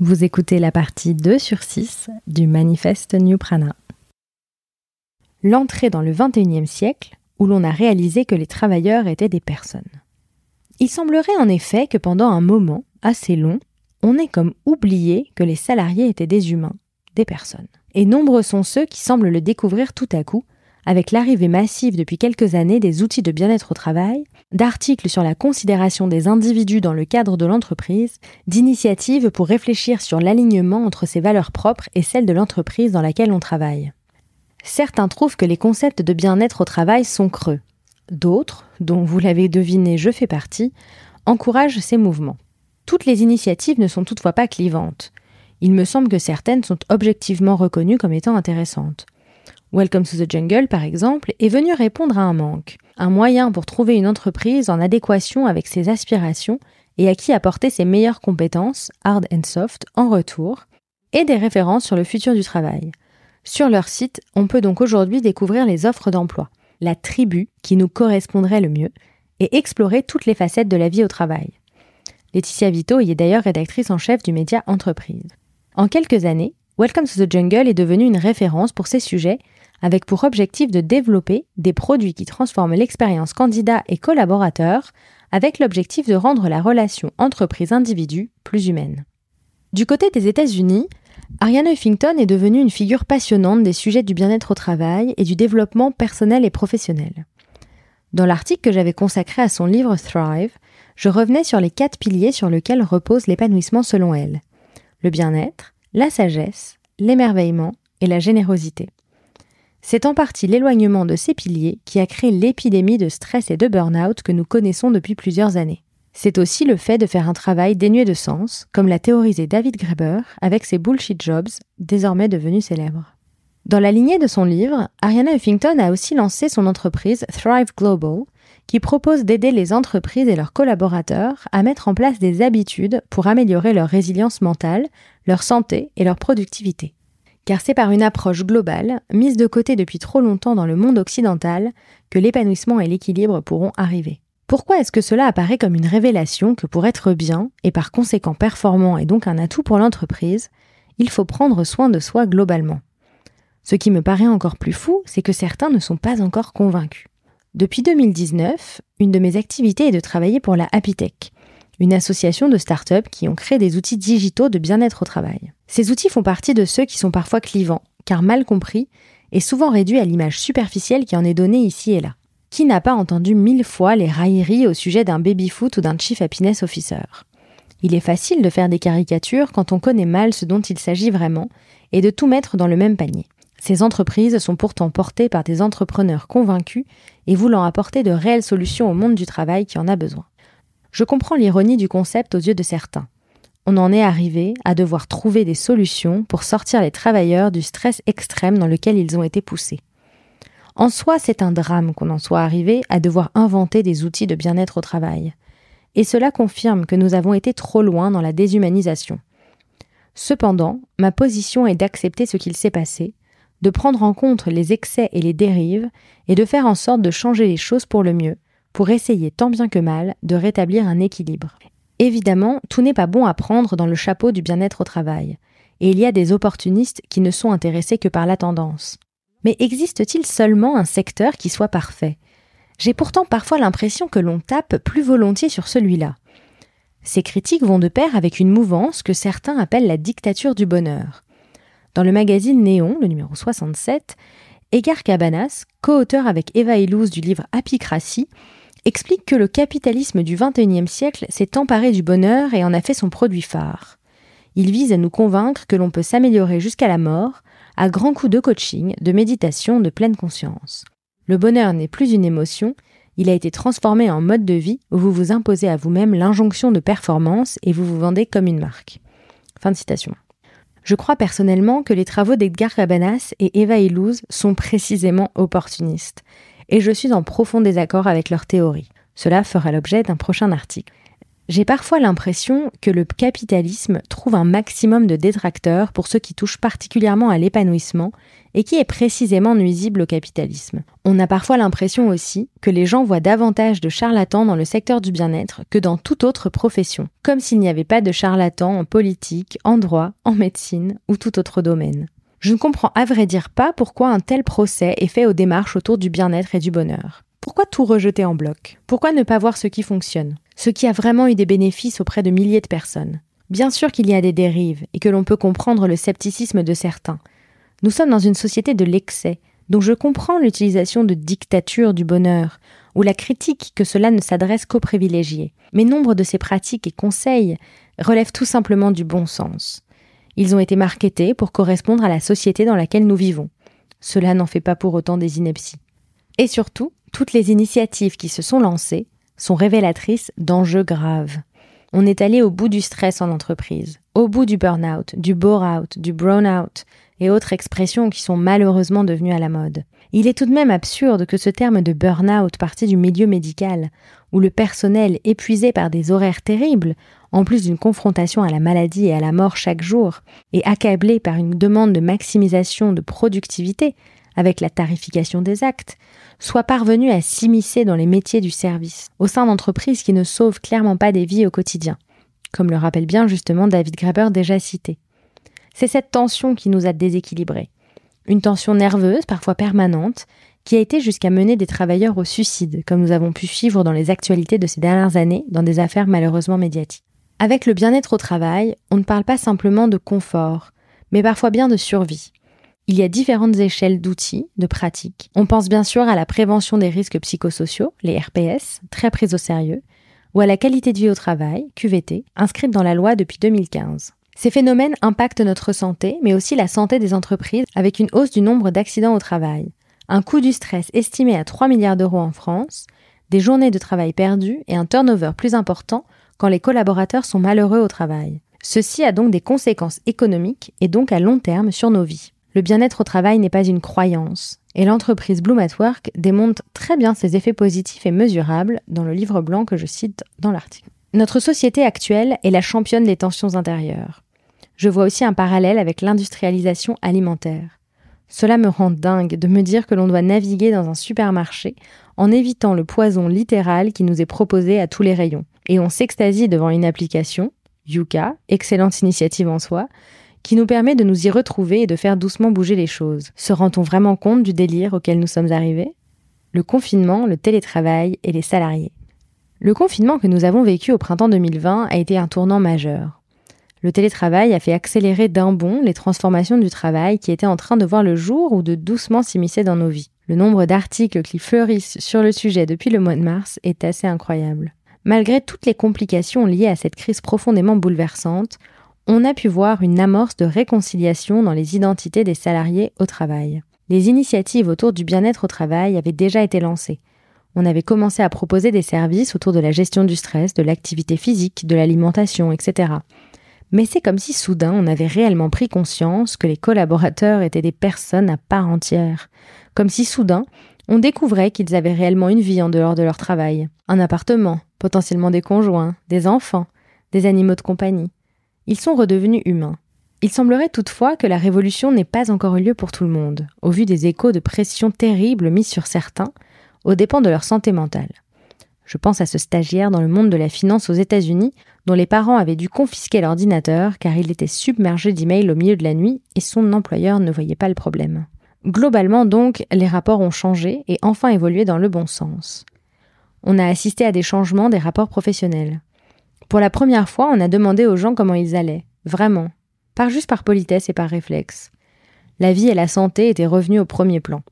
Vous écoutez la partie 2 sur 6 du manifeste New Prana. L'entrée dans le XXIe siècle où l'on a réalisé que les travailleurs étaient des personnes. Il semblerait en effet que pendant un moment assez long, on ait comme oublié que les salariés étaient des humains, des personnes. Et nombreux sont ceux qui semblent le découvrir tout à coup, avec l'arrivée massive depuis quelques années des outils de bien-être au travail, d'articles sur la considération des individus dans le cadre de l'entreprise, d'initiatives pour réfléchir sur l'alignement entre ses valeurs propres et celles de l'entreprise dans laquelle on travaille. Certains trouvent que les concepts de bien-être au travail sont creux. D'autres, dont vous l'avez deviné je fais partie, encouragent ces mouvements. Toutes les initiatives ne sont toutefois pas clivantes. Il me semble que certaines sont objectivement reconnues comme étant intéressantes. Welcome to the Jungle, par exemple, est venu répondre à un manque, un moyen pour trouver une entreprise en adéquation avec ses aspirations et à qui apporter ses meilleures compétences, hard and soft, en retour, et des références sur le futur du travail. Sur leur site, on peut donc aujourd'hui découvrir les offres d'emploi, la tribu qui nous correspondrait le mieux, et explorer toutes les facettes de la vie au travail. Laetitia Vito y est d'ailleurs rédactrice en chef du média Entreprise. En quelques années, Welcome to the Jungle est devenu une référence pour ces sujets, avec pour objectif de développer des produits qui transforment l'expérience candidat et collaborateur, avec l'objectif de rendre la relation entreprise-individu plus humaine. Du côté des États-Unis, Ariane Huffington est devenue une figure passionnante des sujets du bien-être au travail et du développement personnel et professionnel. Dans l'article que j'avais consacré à son livre Thrive, je revenais sur les quatre piliers sur lesquels repose l'épanouissement selon elle. Le bien-être, la sagesse, l'émerveillement et la générosité. C'est en partie l'éloignement de ces piliers qui a créé l'épidémie de stress et de burn-out que nous connaissons depuis plusieurs années. C'est aussi le fait de faire un travail dénué de sens, comme l'a théorisé David Graeber avec ses bullshit jobs, désormais devenus célèbres. Dans la lignée de son livre, Ariana Huffington a aussi lancé son entreprise Thrive Global, qui propose d'aider les entreprises et leurs collaborateurs à mettre en place des habitudes pour améliorer leur résilience mentale, leur santé et leur productivité. Car c'est par une approche globale, mise de côté depuis trop longtemps dans le monde occidental, que l'épanouissement et l'équilibre pourront arriver. Pourquoi est-ce que cela apparaît comme une révélation que pour être bien, et par conséquent performant et donc un atout pour l'entreprise, il faut prendre soin de soi globalement? Ce qui me paraît encore plus fou, c'est que certains ne sont pas encore convaincus. Depuis 2019, une de mes activités est de travailler pour la Happy Tech, une association de start-up qui ont créé des outils digitaux de bien-être au travail. Ces outils font partie de ceux qui sont parfois clivants, car mal compris, et souvent réduits à l'image superficielle qui en est donnée ici et là. Qui n'a pas entendu mille fois les railleries au sujet d'un baby-foot ou d'un chief happiness officer? Il est facile de faire des caricatures quand on connaît mal ce dont il s'agit vraiment et de tout mettre dans le même panier. Ces entreprises sont pourtant portées par des entrepreneurs convaincus et voulant apporter de réelles solutions au monde du travail qui en a besoin. Je comprends l'ironie du concept aux yeux de certains. On en est arrivé à devoir trouver des solutions pour sortir les travailleurs du stress extrême dans lequel ils ont été poussés. En soi, c'est un drame qu'on en soit arrivé à devoir inventer des outils de bien-être au travail. Et cela confirme que nous avons été trop loin dans la déshumanisation. Cependant, ma position est d'accepter ce qu'il s'est passé, de prendre en compte les excès et les dérives, et de faire en sorte de changer les choses pour le mieux, pour essayer tant bien que mal de rétablir un équilibre. Évidemment, tout n'est pas bon à prendre dans le chapeau du bien-être au travail, et il y a des opportunistes qui ne sont intéressés que par la tendance. Mais existe-t-il seulement un secteur qui soit parfait? J'ai pourtant parfois l'impression que l'on tape plus volontiers sur celui-là. Ces critiques vont de pair avec une mouvance que certains appellent la dictature du bonheur. Dans le magazine Néon, le numéro 67, Edgar Cabanas, co-auteur avec Eva Illouz du livre Apicratie, explique que le capitalisme du XXIe siècle s'est emparé du bonheur et en a fait son produit phare. Il vise à nous convaincre que l'on peut s'améliorer jusqu'à la mort, à grands coups de coaching, de méditation, de pleine conscience. Le bonheur n'est plus une émotion, il a été transformé en mode de vie où vous vous imposez à vous-même l'injonction de performance et vous vous vendez comme une marque. Fin de citation. Je crois personnellement que les travaux d'Edgar Cabanas et Eva Illouz sont précisément opportunistes, et je suis en profond désaccord avec leur théorie. Cela fera l'objet d'un prochain article. J'ai parfois l'impression que le capitalisme trouve un maximum de détracteurs pour ceux qui touchent particulièrement à l'épanouissement et qui est précisément nuisible au capitalisme. On a parfois l'impression aussi que les gens voient davantage de charlatans dans le secteur du bien-être que dans toute autre profession, comme s'il n'y avait pas de charlatans en politique, en droit, en médecine ou tout autre domaine. Je ne comprends à vrai dire pas pourquoi un tel procès est fait aux démarches autour du bien-être et du bonheur. Pourquoi tout rejeter en bloc? Pourquoi ne pas voir ce qui fonctionne? Ce qui a vraiment eu des bénéfices auprès de milliers de personnes Bien sûr qu'il y a des dérives et que l'on peut comprendre le scepticisme de certains. Nous sommes dans une société de l'excès, dont je comprends l'utilisation de dictature du bonheur, ou la critique que cela ne s'adresse qu'aux privilégiés. Mais nombre de ces pratiques et conseils relèvent tout simplement du bon sens. Ils ont été marketés pour correspondre à la société dans laquelle nous vivons. Cela n'en fait pas pour autant des inepties. Et surtout, toutes les initiatives qui se sont lancées sont révélatrices d'enjeux graves. On est allé au bout du stress en entreprise, au bout du burn-out, du bore-out, du brown-out et autres expressions qui sont malheureusement devenues à la mode. Il est tout de même absurde que ce terme de burn-out parti du milieu médical, où le personnel épuisé par des horaires terribles, en plus d'une confrontation à la maladie et à la mort chaque jour, et accablé par une demande de maximisation de productivité, avec la tarification des actes, soit parvenu à s'immiscer dans les métiers du service, au sein d'entreprises qui ne sauvent clairement pas des vies au quotidien, comme le rappelle bien justement David Graeber déjà cité. C'est cette tension qui nous a déséquilibrés. Une tension nerveuse, parfois permanente, qui a été jusqu'à mener des travailleurs au suicide, comme nous avons pu suivre dans les actualités de ces dernières années dans des affaires malheureusement médiatiques. Avec le bien-être au travail, on ne parle pas simplement de confort, mais parfois bien de survie. Il y a différentes échelles d'outils, de pratiques. On pense bien sûr à la prévention des risques psychosociaux, les RPS, très prises au sérieux, ou à la qualité de vie au travail, QVT, inscrite dans la loi depuis 2015. Ces phénomènes impactent notre santé, mais aussi la santé des entreprises, avec une hausse du nombre d'accidents au travail, un coût du stress estimé à 3 milliards d'euros en France, des journées de travail perdues et un turnover plus important quand les collaborateurs sont malheureux au travail. Ceci a donc des conséquences économiques et donc à long terme sur nos vies. Le bien-être au travail n'est pas une croyance, et l'entreprise Bloom at démontre très bien ses effets positifs et mesurables dans le livre blanc que je cite dans l'article. Notre société actuelle est la championne des tensions intérieures. Je vois aussi un parallèle avec l'industrialisation alimentaire. Cela me rend dingue de me dire que l'on doit naviguer dans un supermarché en évitant le poison littéral qui nous est proposé à tous les rayons. Et on s'extasie devant une application, Yuka, excellente initiative en soi, qui nous permet de nous y retrouver et de faire doucement bouger les choses. Se rend-on vraiment compte du délire auquel nous sommes arrivés? Le confinement, le télétravail et les salariés. Le confinement que nous avons vécu au printemps 2020 a été un tournant majeur. Le télétravail a fait accélérer d'un bond les transformations du travail qui étaient en train de voir le jour ou de doucement s'immiscer dans nos vies. Le nombre d'articles qui fleurissent sur le sujet depuis le mois de mars est assez incroyable. Malgré toutes les complications liées à cette crise profondément bouleversante, on a pu voir une amorce de réconciliation dans les identités des salariés au travail. Les initiatives autour du bien-être au travail avaient déjà été lancées. On avait commencé à proposer des services autour de la gestion du stress, de l'activité physique, de l'alimentation, etc. Mais c'est comme si soudain on avait réellement pris conscience que les collaborateurs étaient des personnes à part entière. Comme si soudain on découvrait qu'ils avaient réellement une vie en dehors de leur travail. Un appartement, potentiellement des conjoints, des enfants, des animaux de compagnie ils sont redevenus humains. Il semblerait toutefois que la révolution n'ait pas encore eu lieu pour tout le monde, au vu des échos de pression terribles mis sur certains, aux dépens de leur santé mentale. Je pense à ce stagiaire dans le monde de la finance aux États-Unis dont les parents avaient dû confisquer l'ordinateur car il était submergé d'emails au milieu de la nuit et son employeur ne voyait pas le problème. Globalement donc, les rapports ont changé et enfin évolué dans le bon sens. On a assisté à des changements des rapports professionnels. Pour la première fois, on a demandé aux gens comment ils allaient, vraiment, pas juste par politesse et par réflexe. La vie et la santé étaient revenues au premier plan.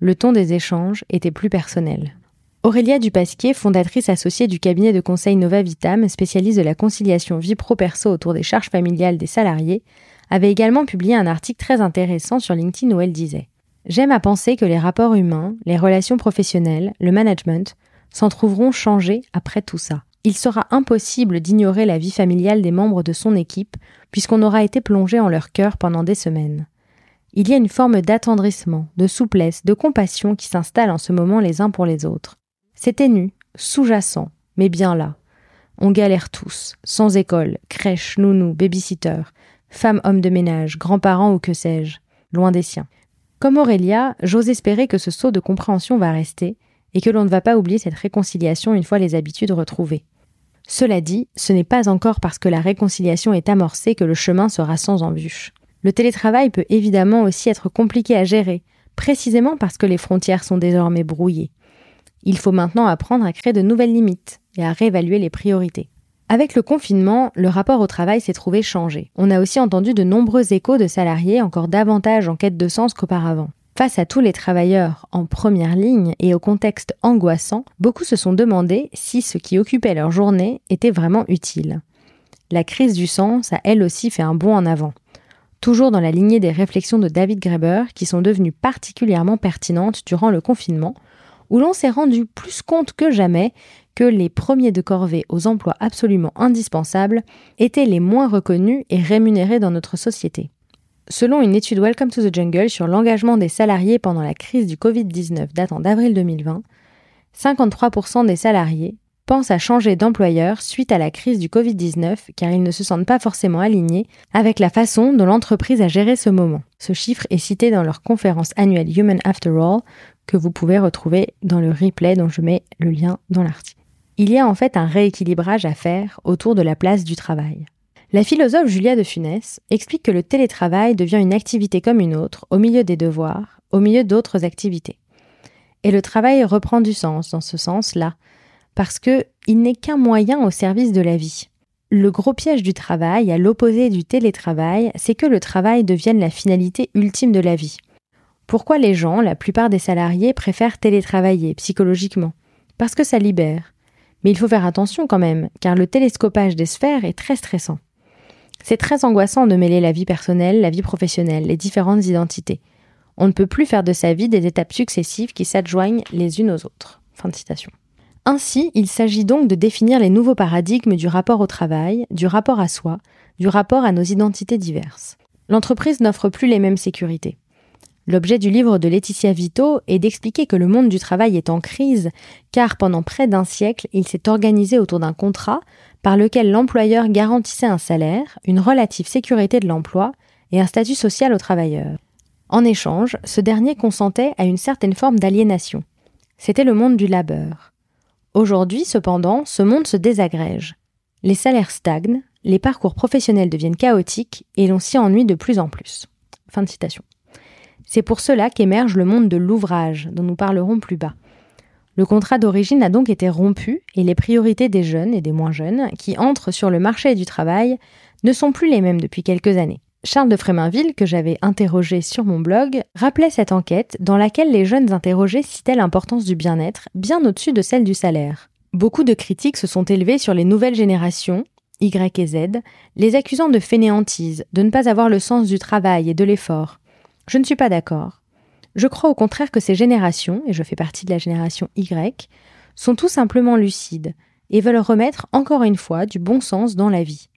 Le ton des échanges était plus personnel. Aurélia Dupasquier, fondatrice associée du cabinet de conseil Nova Vitam, spécialiste de la conciliation vie pro-perso autour des charges familiales des salariés, avait également publié un article très intéressant sur LinkedIn où elle disait J'aime à penser que les rapports humains, les relations professionnelles, le management s'en trouveront changés après tout ça il sera impossible d'ignorer la vie familiale des membres de son équipe, puisqu'on aura été plongé en leur cœur pendant des semaines. Il y a une forme d'attendrissement, de souplesse, de compassion qui s'installe en ce moment les uns pour les autres. C'est ténu, sous-jacent, mais bien là. On galère tous, sans école, crèche, nounou, babysitter, femme, homme de ménage, grands-parents ou que sais-je, loin des siens. Comme Aurélia, j'ose espérer que ce saut de compréhension va rester et que l'on ne va pas oublier cette réconciliation une fois les habitudes retrouvées. Cela dit, ce n'est pas encore parce que la réconciliation est amorcée que le chemin sera sans embûches. Le télétravail peut évidemment aussi être compliqué à gérer, précisément parce que les frontières sont désormais brouillées. Il faut maintenant apprendre à créer de nouvelles limites et à réévaluer les priorités. Avec le confinement, le rapport au travail s'est trouvé changé. On a aussi entendu de nombreux échos de salariés encore davantage en quête de sens qu'auparavant. Face à tous les travailleurs en première ligne et au contexte angoissant, beaucoup se sont demandé si ce qui occupait leur journée était vraiment utile. La crise du sens a elle aussi fait un bond en avant. Toujours dans la lignée des réflexions de David Graeber qui sont devenues particulièrement pertinentes durant le confinement, où l'on s'est rendu plus compte que jamais que les premiers de corvée aux emplois absolument indispensables étaient les moins reconnus et rémunérés dans notre société. Selon une étude Welcome to the Jungle sur l'engagement des salariés pendant la crise du Covid-19 datant d'avril 2020, 53% des salariés pensent à changer d'employeur suite à la crise du Covid-19 car ils ne se sentent pas forcément alignés avec la façon dont l'entreprise a géré ce moment. Ce chiffre est cité dans leur conférence annuelle Human After All que vous pouvez retrouver dans le replay dont je mets le lien dans l'article. Il y a en fait un rééquilibrage à faire autour de la place du travail. La philosophe Julia de Funès explique que le télétravail devient une activité comme une autre, au milieu des devoirs, au milieu d'autres activités. Et le travail reprend du sens dans ce sens-là, parce que il n'est qu'un moyen au service de la vie. Le gros piège du travail, à l'opposé du télétravail, c'est que le travail devienne la finalité ultime de la vie. Pourquoi les gens, la plupart des salariés, préfèrent télétravailler psychologiquement? Parce que ça libère. Mais il faut faire attention quand même, car le télescopage des sphères est très stressant. C'est très angoissant de mêler la vie personnelle, la vie professionnelle, les différentes identités. On ne peut plus faire de sa vie des étapes successives qui s'adjoignent les unes aux autres. Fin de citation. Ainsi, il s'agit donc de définir les nouveaux paradigmes du rapport au travail, du rapport à soi, du rapport à nos identités diverses. L'entreprise n'offre plus les mêmes sécurités. L'objet du livre de Laetitia Vito est d'expliquer que le monde du travail est en crise, car pendant près d'un siècle, il s'est organisé autour d'un contrat par lequel l'employeur garantissait un salaire, une relative sécurité de l'emploi et un statut social aux travailleurs. En échange, ce dernier consentait à une certaine forme d'aliénation. C'était le monde du labeur. Aujourd'hui, cependant, ce monde se désagrège. Les salaires stagnent, les parcours professionnels deviennent chaotiques et l'on s'y ennuie de plus en plus. Fin de citation. C'est pour cela qu'émerge le monde de l'ouvrage, dont nous parlerons plus bas. Le contrat d'origine a donc été rompu et les priorités des jeunes et des moins jeunes qui entrent sur le marché du travail ne sont plus les mêmes depuis quelques années. Charles de Fréminville, que j'avais interrogé sur mon blog, rappelait cette enquête dans laquelle les jeunes interrogés citaient l'importance du bien-être bien au-dessus de celle du salaire. Beaucoup de critiques se sont élevées sur les nouvelles générations, Y et Z, les accusant de fainéantise, de ne pas avoir le sens du travail et de l'effort. Je ne suis pas d'accord. Je crois au contraire que ces générations, et je fais partie de la génération Y, sont tout simplement lucides et veulent remettre encore une fois du bon sens dans la vie.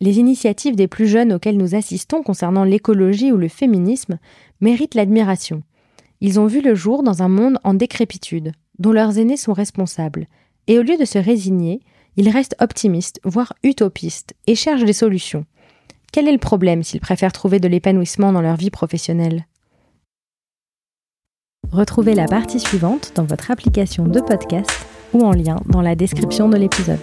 Les initiatives des plus jeunes auxquelles nous assistons concernant l'écologie ou le féminisme méritent l'admiration. Ils ont vu le jour dans un monde en décrépitude, dont leurs aînés sont responsables, et au lieu de se résigner, ils restent optimistes, voire utopistes, et cherchent des solutions. Quel est le problème s'ils préfèrent trouver de l'épanouissement dans leur vie professionnelle? Retrouvez la partie suivante dans votre application de podcast ou en lien dans la description de l'épisode.